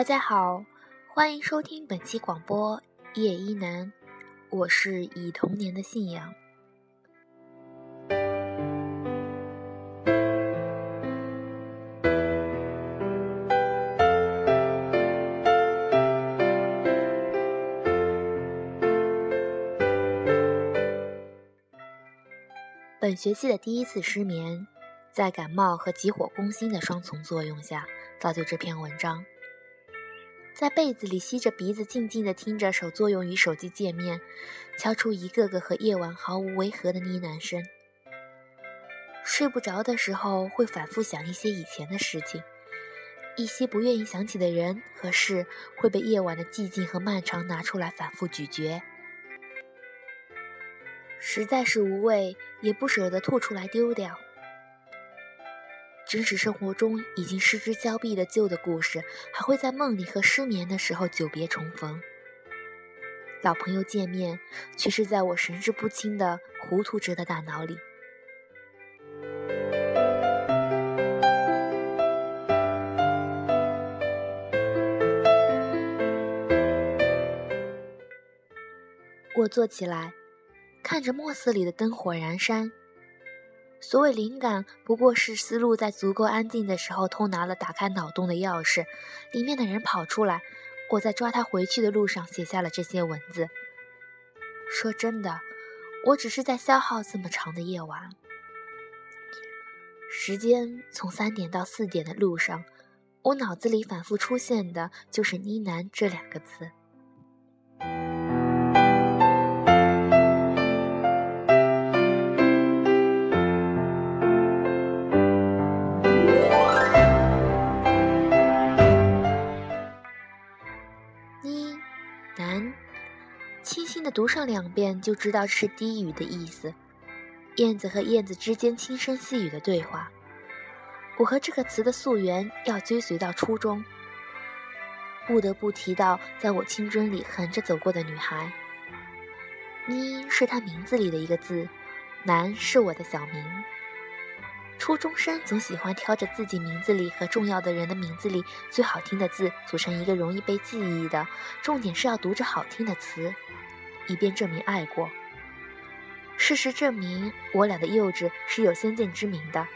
大家好，欢迎收听本期广播《夜一楠》，我是以童年的信仰。本学期的第一次失眠，在感冒和急火攻心的双重作用下，造就这篇文章。在被子里吸着鼻子，静静地听着手作用于手机界面，敲出一个个和夜晚毫无违和的呢喃声。睡不着的时候，会反复想一些以前的事情，一些不愿意想起的人和事，会被夜晚的寂静和漫长拿出来反复咀嚼。实在是无味，也不舍得吐出来丢掉。真实生活中已经失之交臂的旧的故事，还会在梦里和失眠的时候久别重逢。老朋友见面，却是在我神志不清的糊涂着的大脑里。我坐起来，看着墨色里的灯火阑珊。所谓灵感，不过是思路在足够安静的时候偷拿了打开脑洞的钥匙，里面的人跑出来，我在抓他回去的路上写下了这些文字。说真的，我只是在消耗这么长的夜晚。时间从三点到四点的路上，我脑子里反复出现的就是“呢喃”这两个字。读上两遍就知道是低语的意思，燕子和燕子之间轻声细语的对话。我和这个词的溯源要追随到初中，不得不提到在我青春里横着走过的女孩。妮是她名字里的一个字，南是我的小名。初中生总喜欢挑着自己名字里和重要的人的名字里最好听的字，组成一个容易被记忆的，重点是要读着好听的词。以便证明爱过。事实证明，我俩的幼稚是有先见之明的。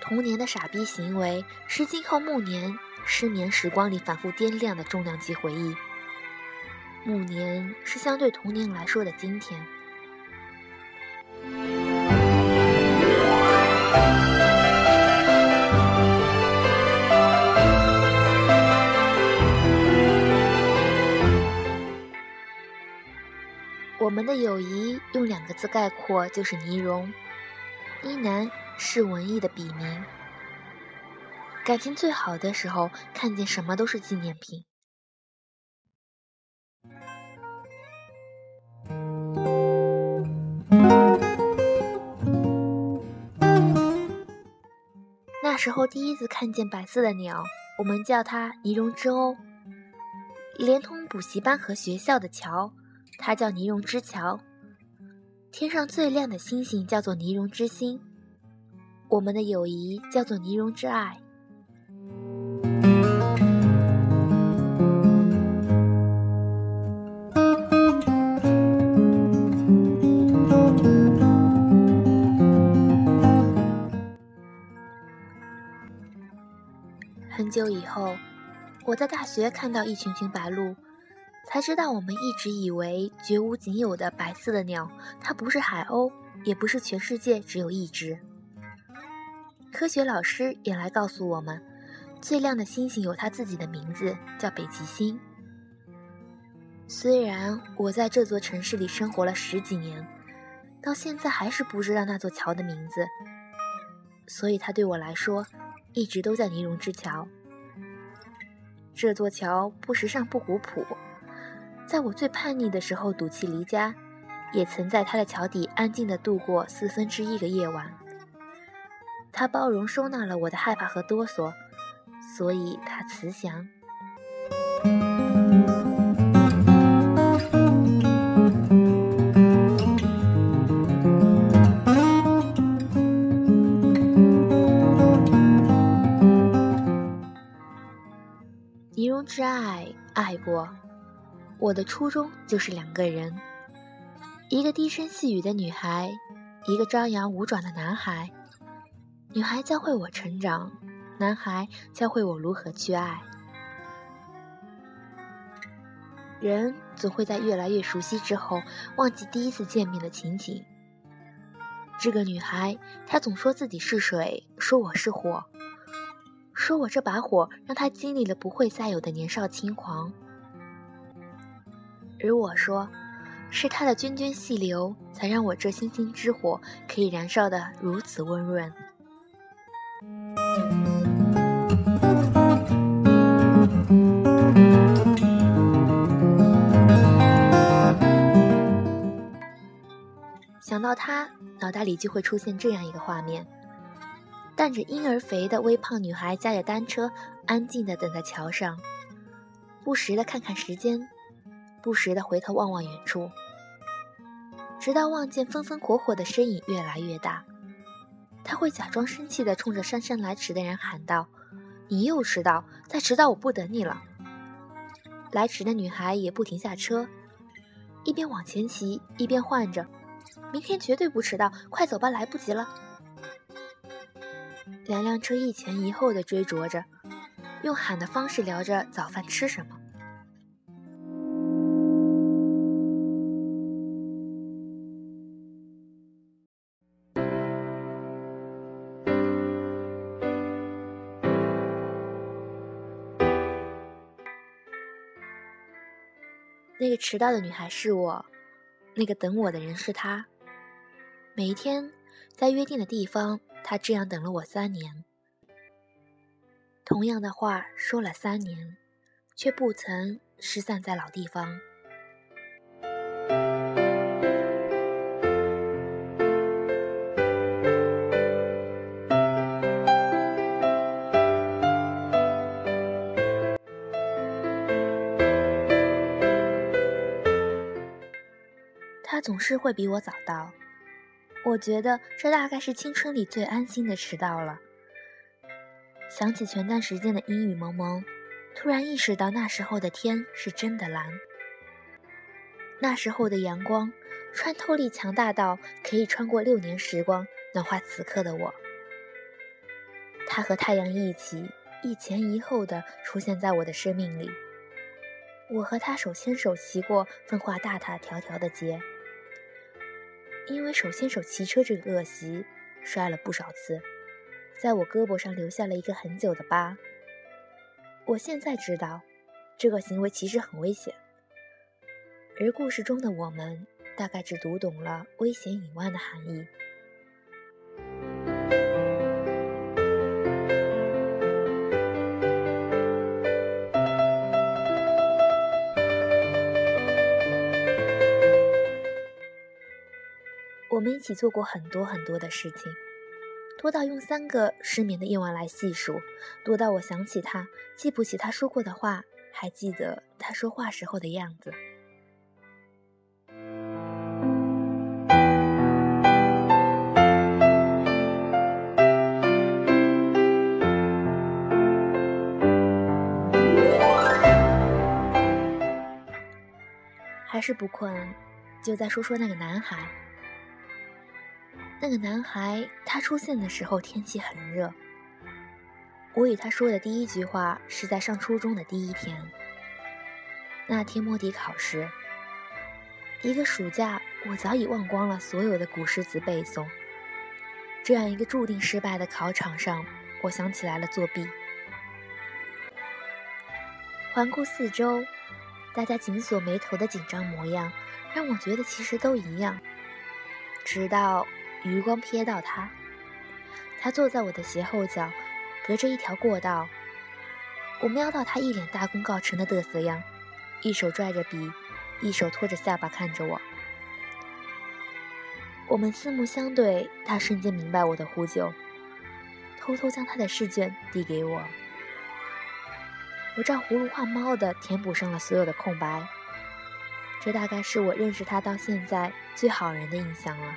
童年的傻逼行为，是今后暮年失眠时光里反复掂量的重量级回忆。暮年是相对童年来说的今天。我们的友谊用两个字概括，就是呢绒。一男是文艺的笔名。感情最好的时候，看见什么都是纪念品。那时候第一次看见白色的鸟，我们叫它呢绒之鸥，连通补习班和学校的桥。它叫尼绒之桥，天上最亮的星星叫做尼绒之星，我们的友谊叫做尼绒之爱。很久以后，我在大学看到一群群白鹭。才知道，我们一直以为绝无仅有的白色的鸟，它不是海鸥，也不是全世界只有一只。科学老师也来告诉我们，最亮的星星有它自己的名字，叫北极星。虽然我在这座城市里生活了十几年，到现在还是不知道那座桥的名字，所以它对我来说，一直都在尼龙之桥。这座桥不时尚不古朴。在我最叛逆的时候，赌气离家，也曾在他的桥底安静地度过四分之一个夜晚。他包容收纳了我的害怕和哆嗦，所以他慈祥。中之爱爱过，我的初衷就是两个人，一个低声细语的女孩，一个张牙舞爪的男孩。女孩教会我成长，男孩教会我如何去爱。人总会在越来越熟悉之后，忘记第一次见面的情景。这个女孩，她总说自己是水，说我是火，说我这把火让她经历了不会再有的年少轻狂。而我说，是他的涓涓细流，才让我这星星之火可以燃烧的如此温润。想到他，脑袋里就会出现这样一个画面：带着婴儿肥的微胖女孩驾着单车，安静地等在桥上，不时地看看时间，不时地回头望望远处，直到望见风风火火的身影越来越大，他会假装生气地冲着姗姗来迟的人喊道：“你又迟到！再迟到我不等你了！”来迟的女孩也不停下车，一边往前骑，一边唤着。明天绝对不迟到，快走吧，来不及了。两辆车一前一后的追逐着，用喊的方式聊着早饭吃什么。那个迟到的女孩是我，那个等我的人是他。每一天，在约定的地方，他这样等了我三年。同样的话说了三年，却不曾失散在老地方。总是会比我早到。我觉得这大概是青春里最安心的迟到了。想起前段时间的阴雨蒙蒙，突然意识到那时候的天是真的蓝。那时候的阳光穿透力强大到可以穿过六年时光，暖化此刻的我。他和太阳一起，一前一后的出现在我的生命里。我和他手牵手骑过分化大大条条的街。因为手牵手骑车这个恶习，摔了不少次，在我胳膊上留下了一个很久的疤。我现在知道，这个行为其实很危险，而故事中的我们，大概只读懂了危险以外的含义。我们一起做过很多很多的事情，多到用三个失眠的夜晚来细数，多到我想起他，记不起他说过的话，还记得他说话时候的样子。还是不困，就再说说那个男孩。那个男孩，他出现的时候天气很热。我与他说的第一句话是在上初中的第一天。那天摸底考试，一个暑假，我早已忘光了所有的古诗词背诵。这样一个注定失败的考场上，我想起来了作弊。环顾四周，大家紧锁眉头的紧张模样，让我觉得其实都一样。直到。余光瞥到他，他坐在我的斜后角，隔着一条过道。我瞄到他一脸大功告成的得瑟样，一手拽着笔，一手托着下巴看着我。我们四目相对，他瞬间明白我的呼救，偷偷将他的试卷递给我。我照葫芦画猫的填补上了所有的空白。这大概是我认识他到现在最好人的印象了。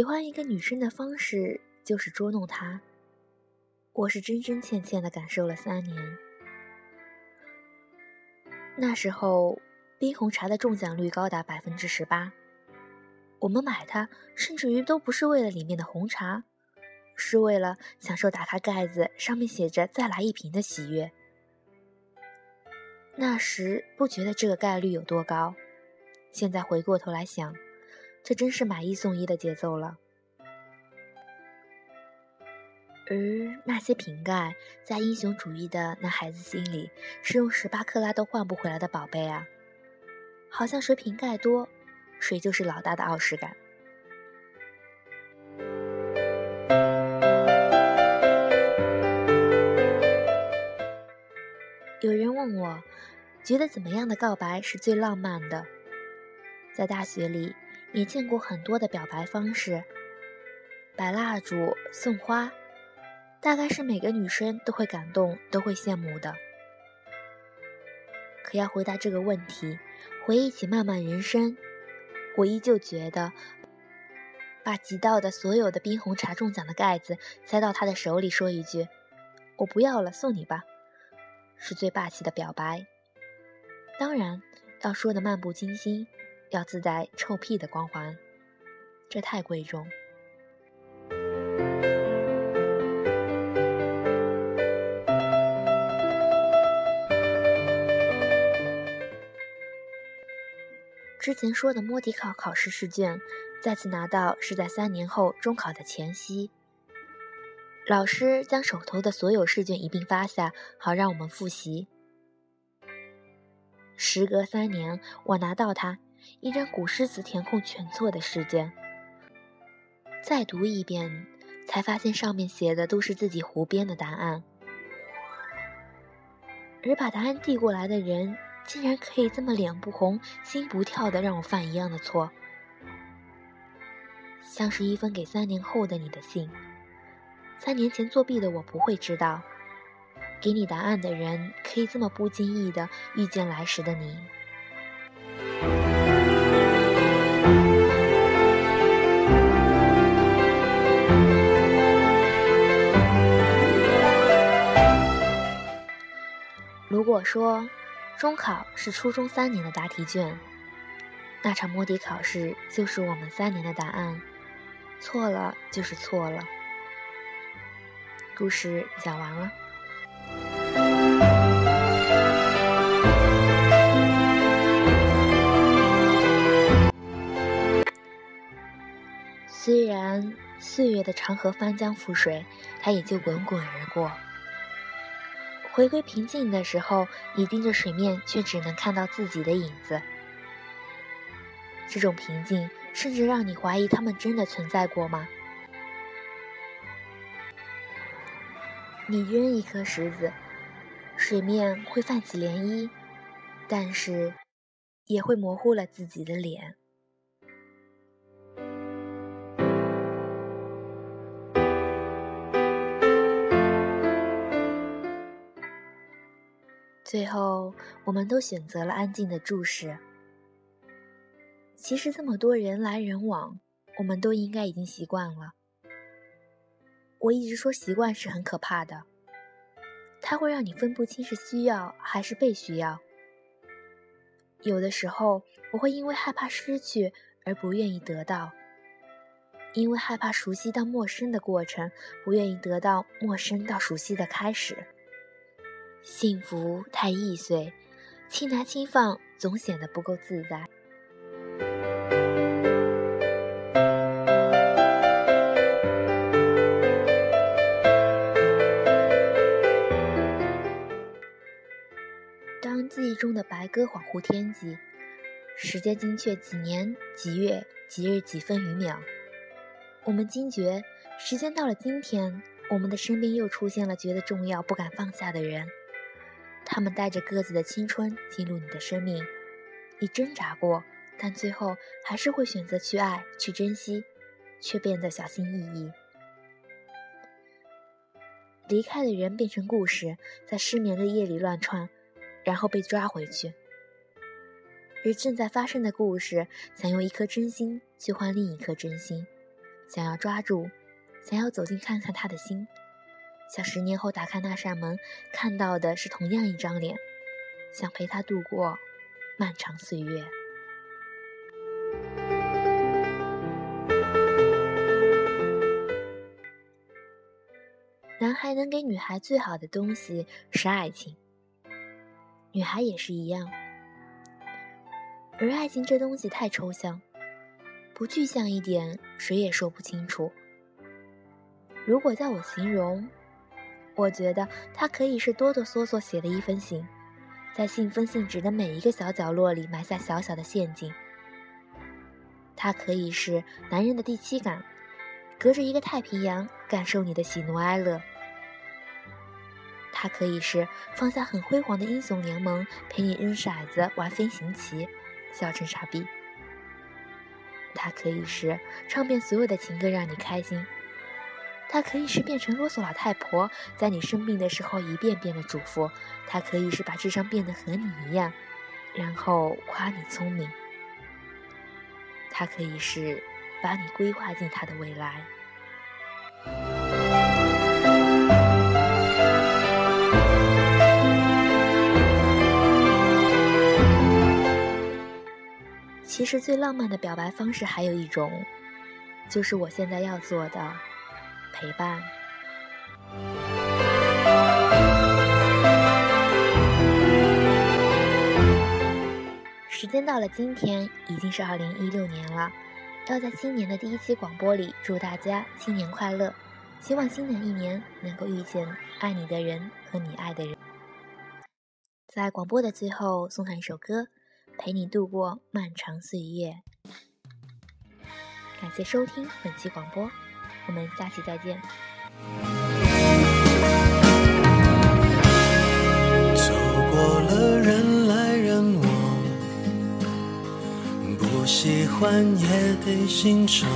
喜欢一个女生的方式就是捉弄她。我是真真切切的感受了三年。那时候，冰红茶的中奖率高达百分之十八。我们买它，甚至于都不是为了里面的红茶，是为了享受打开盖子，上面写着“再来一瓶”的喜悦。那时不觉得这个概率有多高，现在回过头来想，这真是买一送一的节奏了。而那些瓶盖，在英雄主义的男孩子心里，是用十八克拉都换不回来的宝贝啊！好像谁瓶盖多，谁就是老大的傲视感。有人问我。觉得怎么样的告白是最浪漫的？在大学里也见过很多的表白方式，摆蜡烛、送花，大概是每个女生都会感动、都会羡慕的。可要回答这个问题，回忆起漫漫人生，我依旧觉得，把集到的所有的冰红茶中奖的盖子塞到他的手里，说一句“我不要了，送你吧”，是最霸气的表白。当然，要说的漫不经心，要自带臭屁的光环，这太贵重。之前说的摸底考考试试卷，再次拿到是在三年后中考的前夕，老师将手头的所有试卷一并发下，好让我们复习。时隔三年，我拿到它，一张古诗词填空全错的试卷。再读一遍，才发现上面写的都是自己胡编的答案。而把答案递过来的人，竟然可以这么脸不红心不跳的让我犯一样的错，像是一封给三年后的你的信。三年前作弊的我不会知道。给你答案的人，可以这么不经意的遇见来时的你。如果说中考是初中三年的答题卷，那场摸底考试就是我们三年的答案，错了就是错了。故事讲完了。虽然岁月的长河翻江覆水，它也就滚滚而过。回归平静的时候，你盯着水面，却只能看到自己的影子。这种平静，甚至让你怀疑他们真的存在过吗？你扔一颗石子，水面会泛起涟漪，但是也会模糊了自己的脸。最后，我们都选择了安静的注视。其实这么多人来人往，我们都应该已经习惯了。我一直说习惯是很可怕的，它会让你分不清是需要还是被需要。有的时候，我会因为害怕失去而不愿意得到，因为害怕熟悉到陌生的过程，不愿意得到陌生到熟悉的开始。幸福太易碎，轻拿轻放总显得不够自在。当记忆中的白鸽恍惚天际，时间精确几年几月几日几分余秒，我们惊觉时间到了今天，我们的身边又出现了觉得重要不敢放下的人。他们带着各自的青春进入你的生命，你挣扎过，但最后还是会选择去爱、去珍惜，却变得小心翼翼。离开的人变成故事，在失眠的夜里乱窜，然后被抓回去；而正在发生的故事，想用一颗真心去换另一颗真心，想要抓住，想要走近看看他的心，想十年后打开那扇门，看到的是同样一张脸，想陪他度过漫长岁月。男孩能给女孩最好的东西是爱情，女孩也是一样。而爱情这东西太抽象，不具象一点，谁也说不清楚。如果叫我形容，我觉得它可以是哆哆嗦嗦写的一封信，在信封信纸的每一个小角落里埋下小小的陷阱。它可以是男人的第七感，隔着一个太平洋感受你的喜怒哀乐。它可以是放下很辉煌的英雄联盟，陪你扔骰子、玩飞行棋，笑成傻逼。它可以是唱遍所有的情歌让你开心。它可以是变成啰嗦老太婆，在你生病的时候一遍遍的嘱咐。它可以是把智商变得和你一样，然后夸你聪明。它可以是把你规划进他的未来。其实最浪漫的表白方式还有一种，就是我现在要做的陪伴。时间到了今天，已经是二零一六年了，要在新年的第一期广播里祝大家新年快乐，希望新的一年能够遇见爱你的人和你爱的人。在广播的最后，送上一首歌。陪你度过漫长岁月。感谢收听本期广播，我们下期再见。走过了人来人往，不喜欢也得欣赏。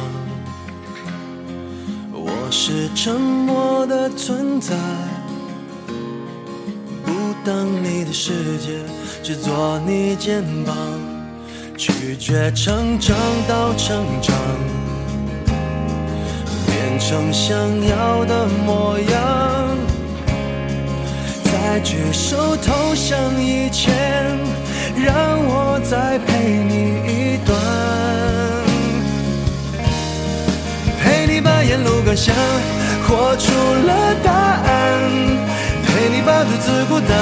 我是沉默的存在，不当你的世界。只做你肩膀，拒绝成长到成长，成想要的模样，在举手投降以前，让我再陪你一段，陪你把沿路感想活出了答案，陪你把独自孤单。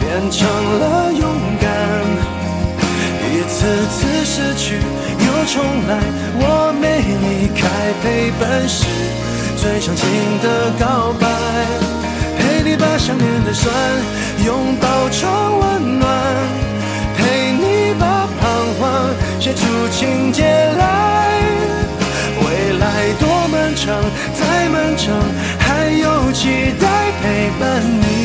变成了勇敢，一次次失去重来，我没离开，陪伴是最长情的告白，陪你把想念的酸拥抱成温暖，陪你把彷徨写出情节来，未来多漫长，再漫长，还有期待陪伴你。